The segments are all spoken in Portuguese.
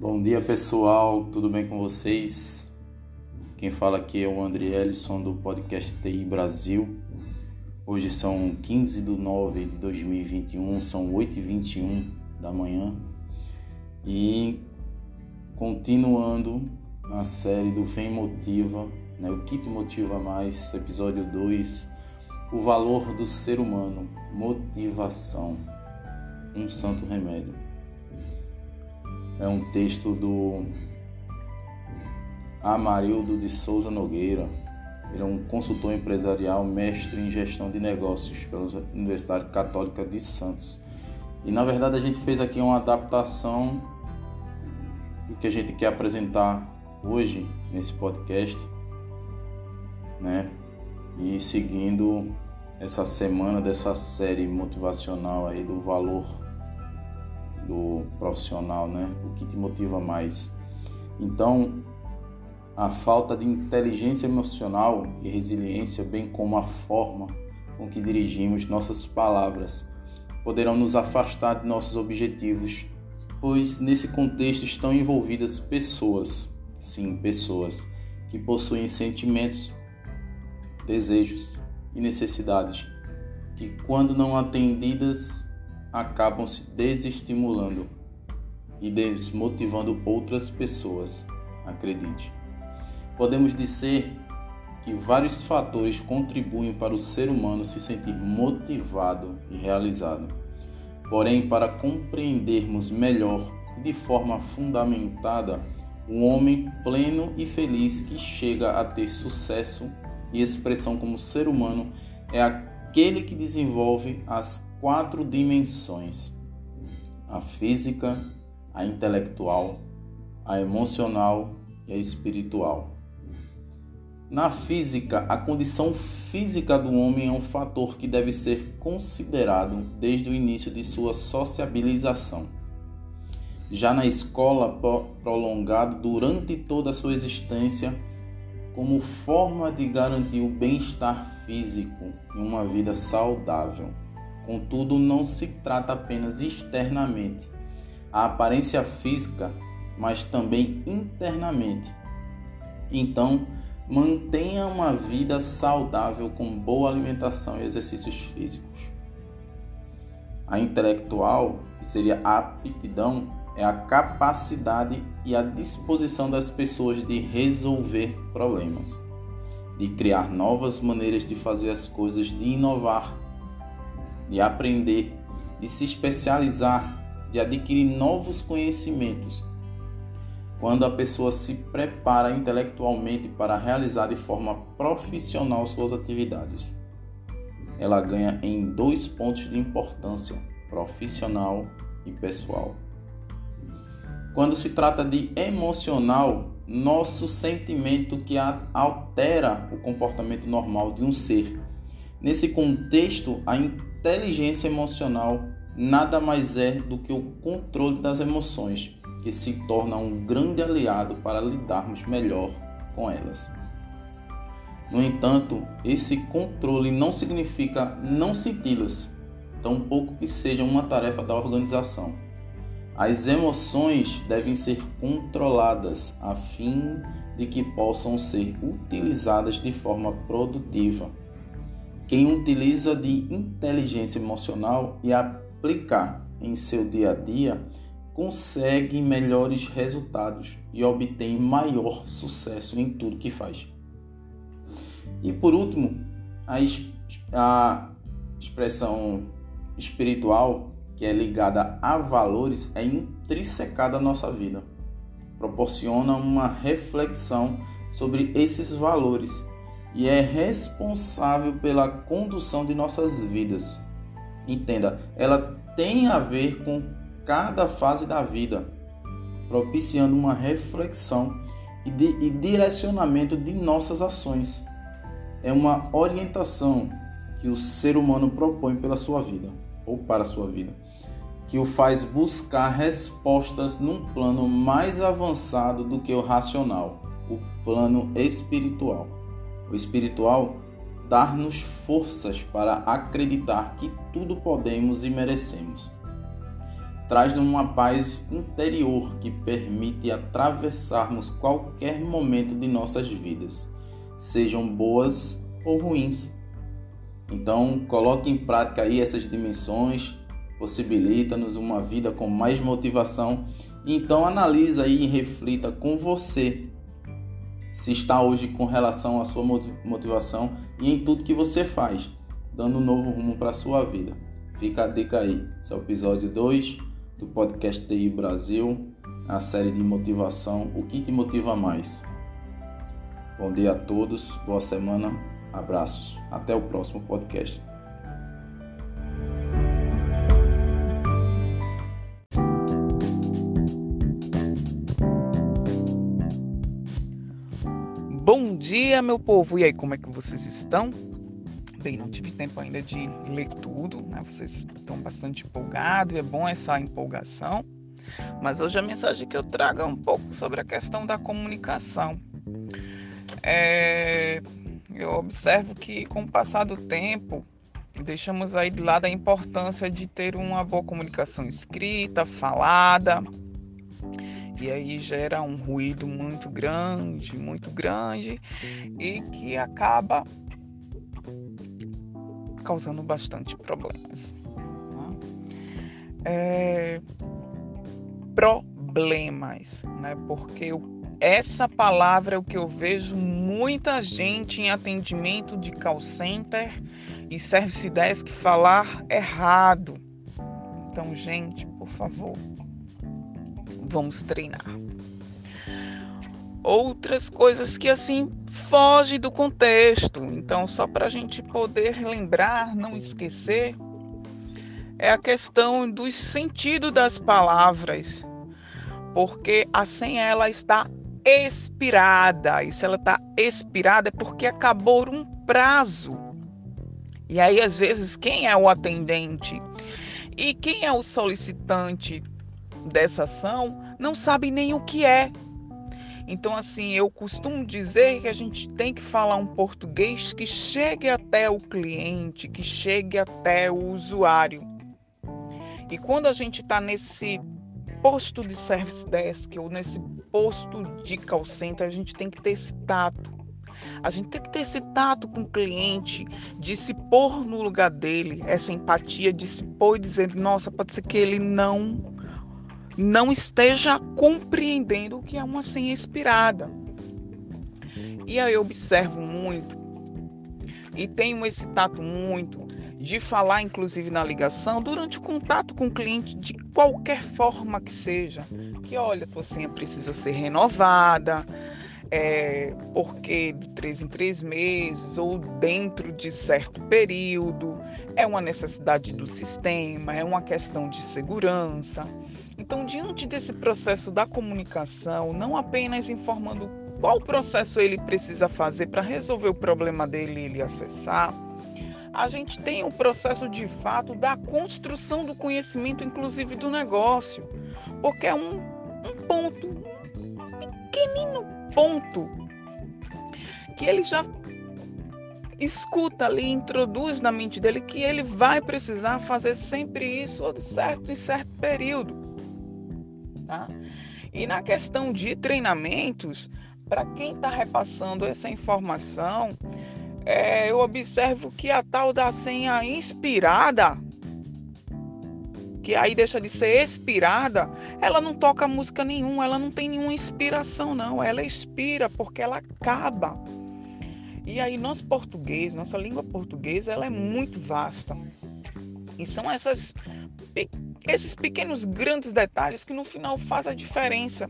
Bom dia pessoal, tudo bem com vocês? Quem fala aqui é o André Ellison do podcast TI Brasil. Hoje são 15 de 9 de 2021, são 8h21 da manhã e continuando na série do Vem Motiva, né, o que te motiva mais, episódio 2, o valor do ser humano, motivação, um santo remédio é um texto do Amarildo de Souza Nogueira. Ele é um consultor empresarial, mestre em gestão de negócios pela Universidade Católica de Santos. E na verdade a gente fez aqui uma adaptação do que a gente quer apresentar hoje nesse podcast, né? E seguindo essa semana dessa série motivacional aí do valor do profissional, né? O que te motiva mais? Então, a falta de inteligência emocional e resiliência, bem como a forma com que dirigimos nossas palavras, poderão nos afastar de nossos objetivos, pois nesse contexto estão envolvidas pessoas, sim, pessoas que possuem sentimentos, desejos e necessidades que, quando não atendidas, acabam se desestimulando e desmotivando outras pessoas, acredite. Podemos dizer que vários fatores contribuem para o ser humano se sentir motivado e realizado. Porém, para compreendermos melhor e de forma fundamentada o homem pleno e feliz que chega a ter sucesso e expressão como ser humano é aquele que desenvolve as quatro dimensões: a física, a intelectual, a emocional e a espiritual. Na física, a condição física do homem é um fator que deve ser considerado desde o início de sua sociabilização. Já na escola, prolongado durante toda a sua existência, como forma de garantir o bem-estar físico e uma vida saudável. Contudo, não se trata apenas externamente, a aparência física, mas também internamente. Então, mantenha uma vida saudável com boa alimentação e exercícios físicos. A intelectual, que seria a aptidão, é a capacidade e a disposição das pessoas de resolver problemas, de criar novas maneiras de fazer as coisas, de inovar de aprender, de se especializar, de adquirir novos conhecimentos. Quando a pessoa se prepara intelectualmente para realizar de forma profissional suas atividades, ela ganha em dois pontos de importância: profissional e pessoal. Quando se trata de emocional, nosso sentimento que altera o comportamento normal de um ser. Nesse contexto, a inteligência emocional nada mais é do que o controle das emoções, que se torna um grande aliado para lidarmos melhor com elas. No entanto, esse controle não significa não senti-las, tampouco que seja uma tarefa da organização. As emoções devem ser controladas a fim de que possam ser utilizadas de forma produtiva quem utiliza de inteligência emocional e aplicar em seu dia a dia consegue melhores resultados e obtém maior sucesso em tudo que faz. E por último, a, a expressão espiritual, que é ligada a valores, é intrinsecada à nossa vida. Proporciona uma reflexão sobre esses valores e é responsável pela condução de nossas vidas. Entenda, ela tem a ver com cada fase da vida, propiciando uma reflexão e, de, e direcionamento de nossas ações. É uma orientação que o ser humano propõe pela sua vida ou para a sua vida, que o faz buscar respostas num plano mais avançado do que o racional, o plano espiritual o espiritual, dar-nos forças para acreditar que tudo podemos e merecemos. traz uma paz interior que permite atravessarmos qualquer momento de nossas vidas, sejam boas ou ruins. Então, coloque em prática aí essas dimensões, possibilita-nos uma vida com mais motivação. Então, analisa aí e reflita com você se está hoje com relação à sua motivação e em tudo que você faz, dando um novo rumo para a sua vida. Fica a dica aí. Esse é o episódio 2 do podcast TI Brasil, a série de motivação, o que te motiva mais. Bom dia a todos, boa semana, abraços, até o próximo podcast. Bom dia, meu povo! E aí, como é que vocês estão? Bem, não tive tempo ainda de ler tudo, né? Vocês estão bastante empolgados é bom essa empolgação. Mas hoje a mensagem que eu trago é um pouco sobre a questão da comunicação. É... Eu observo que com o passar do tempo, deixamos aí de lado a importância de ter uma boa comunicação escrita, falada, e aí gera um ruído muito grande, muito grande, e que acaba causando bastante problemas. Né? É, problemas, né? Porque essa palavra é o que eu vejo muita gente em atendimento de call center e service desk falar errado. Então, gente, por favor, vamos treinar. Outras coisas que assim foge do contexto. Então, só para a gente poder lembrar, não esquecer, é a questão do sentido das palavras, porque assim ela está expirada. E se ela está expirada é porque acabou um prazo. E aí, às vezes, quem é o atendente e quem é o solicitante dessa ação não sabe nem o que é. Então, assim, eu costumo dizer que a gente tem que falar um português que chegue até o cliente, que chegue até o usuário. E quando a gente está nesse posto de service desk ou nesse posto de call center, a gente tem que ter esse tato. A gente tem que ter esse tato com o cliente, de se pôr no lugar dele, essa empatia, de se pôr e dizer: nossa, pode ser que ele não não esteja compreendendo o que é uma senha expirada. E aí eu observo muito e tenho esse tato muito de falar, inclusive na ligação, durante o contato com o cliente, de qualquer forma que seja, que olha, tua senha precisa ser renovada, é, porque de três em três meses ou dentro de certo período, é uma necessidade do sistema, é uma questão de segurança. Então, diante desse processo da comunicação, não apenas informando qual processo ele precisa fazer para resolver o problema dele e ele acessar, a gente tem o processo de fato da construção do conhecimento, inclusive do negócio, porque é um, um ponto, um pequenino ponto que ele já escuta ali, introduz na mente dele que ele vai precisar fazer sempre isso de certo em certo período. Tá? E na questão de treinamentos, para quem está repassando essa informação, é, eu observo que a tal da senha inspirada, que aí deixa de ser expirada, ela não toca música nenhuma, ela não tem nenhuma inspiração, não. Ela expira porque ela acaba. E aí, nosso português, nossa língua portuguesa, ela é muito vasta. E são essas esses pequenos grandes detalhes que no final faz a diferença.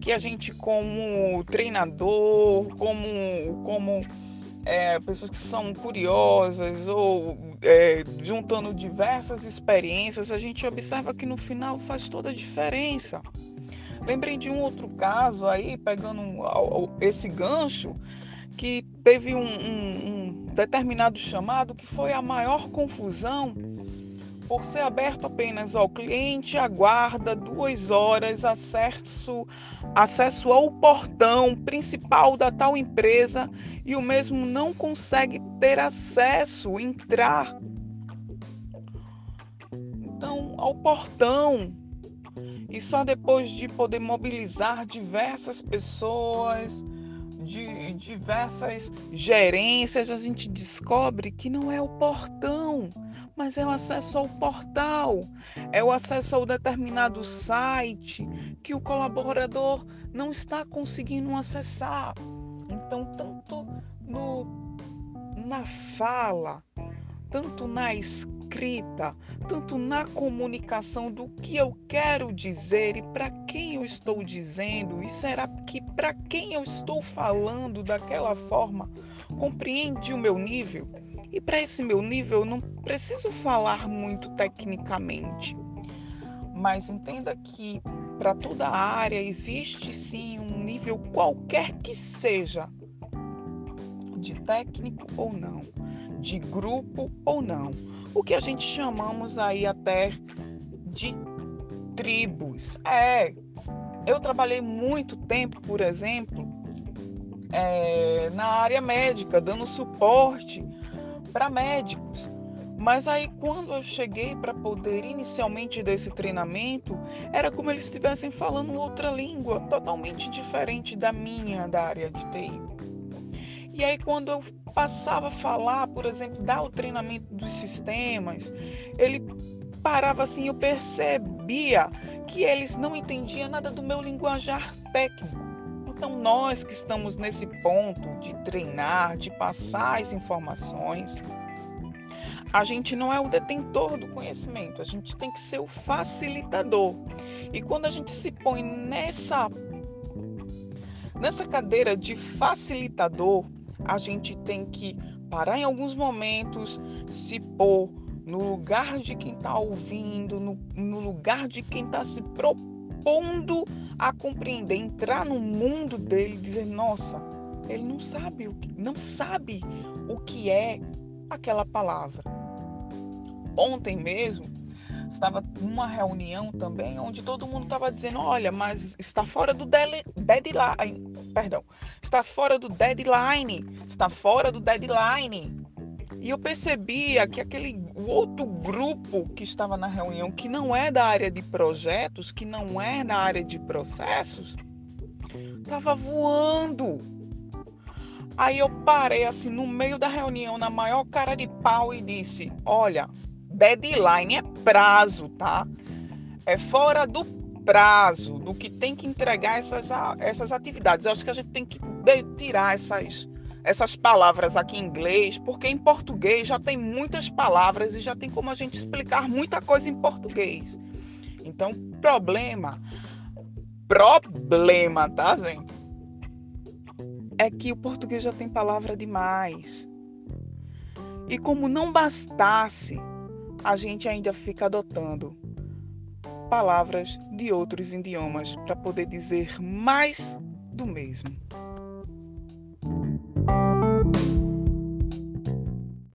Que a gente como treinador como como é, pessoas que são curiosas ou é, juntando diversas experiências a gente observa que no final faz toda a diferença. Lembrem de um outro caso aí pegando esse gancho que teve um, um, um determinado chamado que foi a maior confusão por ser aberto apenas ao cliente, aguarda duas horas acesso, acesso ao portão principal da tal empresa e o mesmo não consegue ter acesso, entrar. Então, ao portão E só depois de poder mobilizar diversas pessoas, de diversas gerências, a gente descobre que não é o portão, mas é o acesso ao portal, é o acesso ao determinado site que o colaborador não está conseguindo acessar. Então, tanto no, na fala, tanto na escrita, tanto na comunicação do que eu quero dizer e para quem eu estou dizendo, e será que para quem eu estou falando daquela forma compreende o meu nível? E para esse meu nível, eu não preciso falar muito tecnicamente. Mas entenda que para toda a área existe sim um nível qualquer que seja, de técnico ou não, de grupo ou não. O que a gente chamamos aí até de tribos. É, eu trabalhei muito tempo, por exemplo, é, na área médica, dando suporte para médicos. Mas aí, quando eu cheguei para poder inicialmente desse treinamento, era como eles estivessem falando outra língua, totalmente diferente da minha, da área de TI. E aí, quando eu passava a falar, por exemplo, dar o treinamento dos sistemas, ele parava assim, eu percebia que eles não entendiam nada do meu linguajar técnico. Então, nós que estamos nesse ponto de treinar, de passar as informações, a gente não é o detentor do conhecimento, a gente tem que ser o facilitador. E quando a gente se põe nessa nessa cadeira de facilitador, a gente tem que parar em alguns momentos, se pôr no lugar de quem está ouvindo, no, no lugar de quem está se propondo a compreender, entrar no mundo dele, dizer, nossa, ele não sabe o que, não sabe o que é aquela palavra. Ontem mesmo estava numa reunião também onde todo mundo estava dizendo, olha, mas está fora do deadline, perdão, está fora do deadline, está fora do deadline. E eu percebia que aquele outro grupo que estava na reunião, que não é da área de projetos, que não é da área de processos, estava voando. Aí eu parei assim no meio da reunião, na maior cara de pau, e disse: Olha, deadline é prazo, tá? É fora do prazo do que tem que entregar essas, essas atividades. Eu acho que a gente tem que tirar essas essas palavras aqui em inglês, porque em português já tem muitas palavras e já tem como a gente explicar muita coisa em português. Então, problema, problema, tá, gente? É que o português já tem palavra demais. E como não bastasse, a gente ainda fica adotando palavras de outros idiomas para poder dizer mais do mesmo.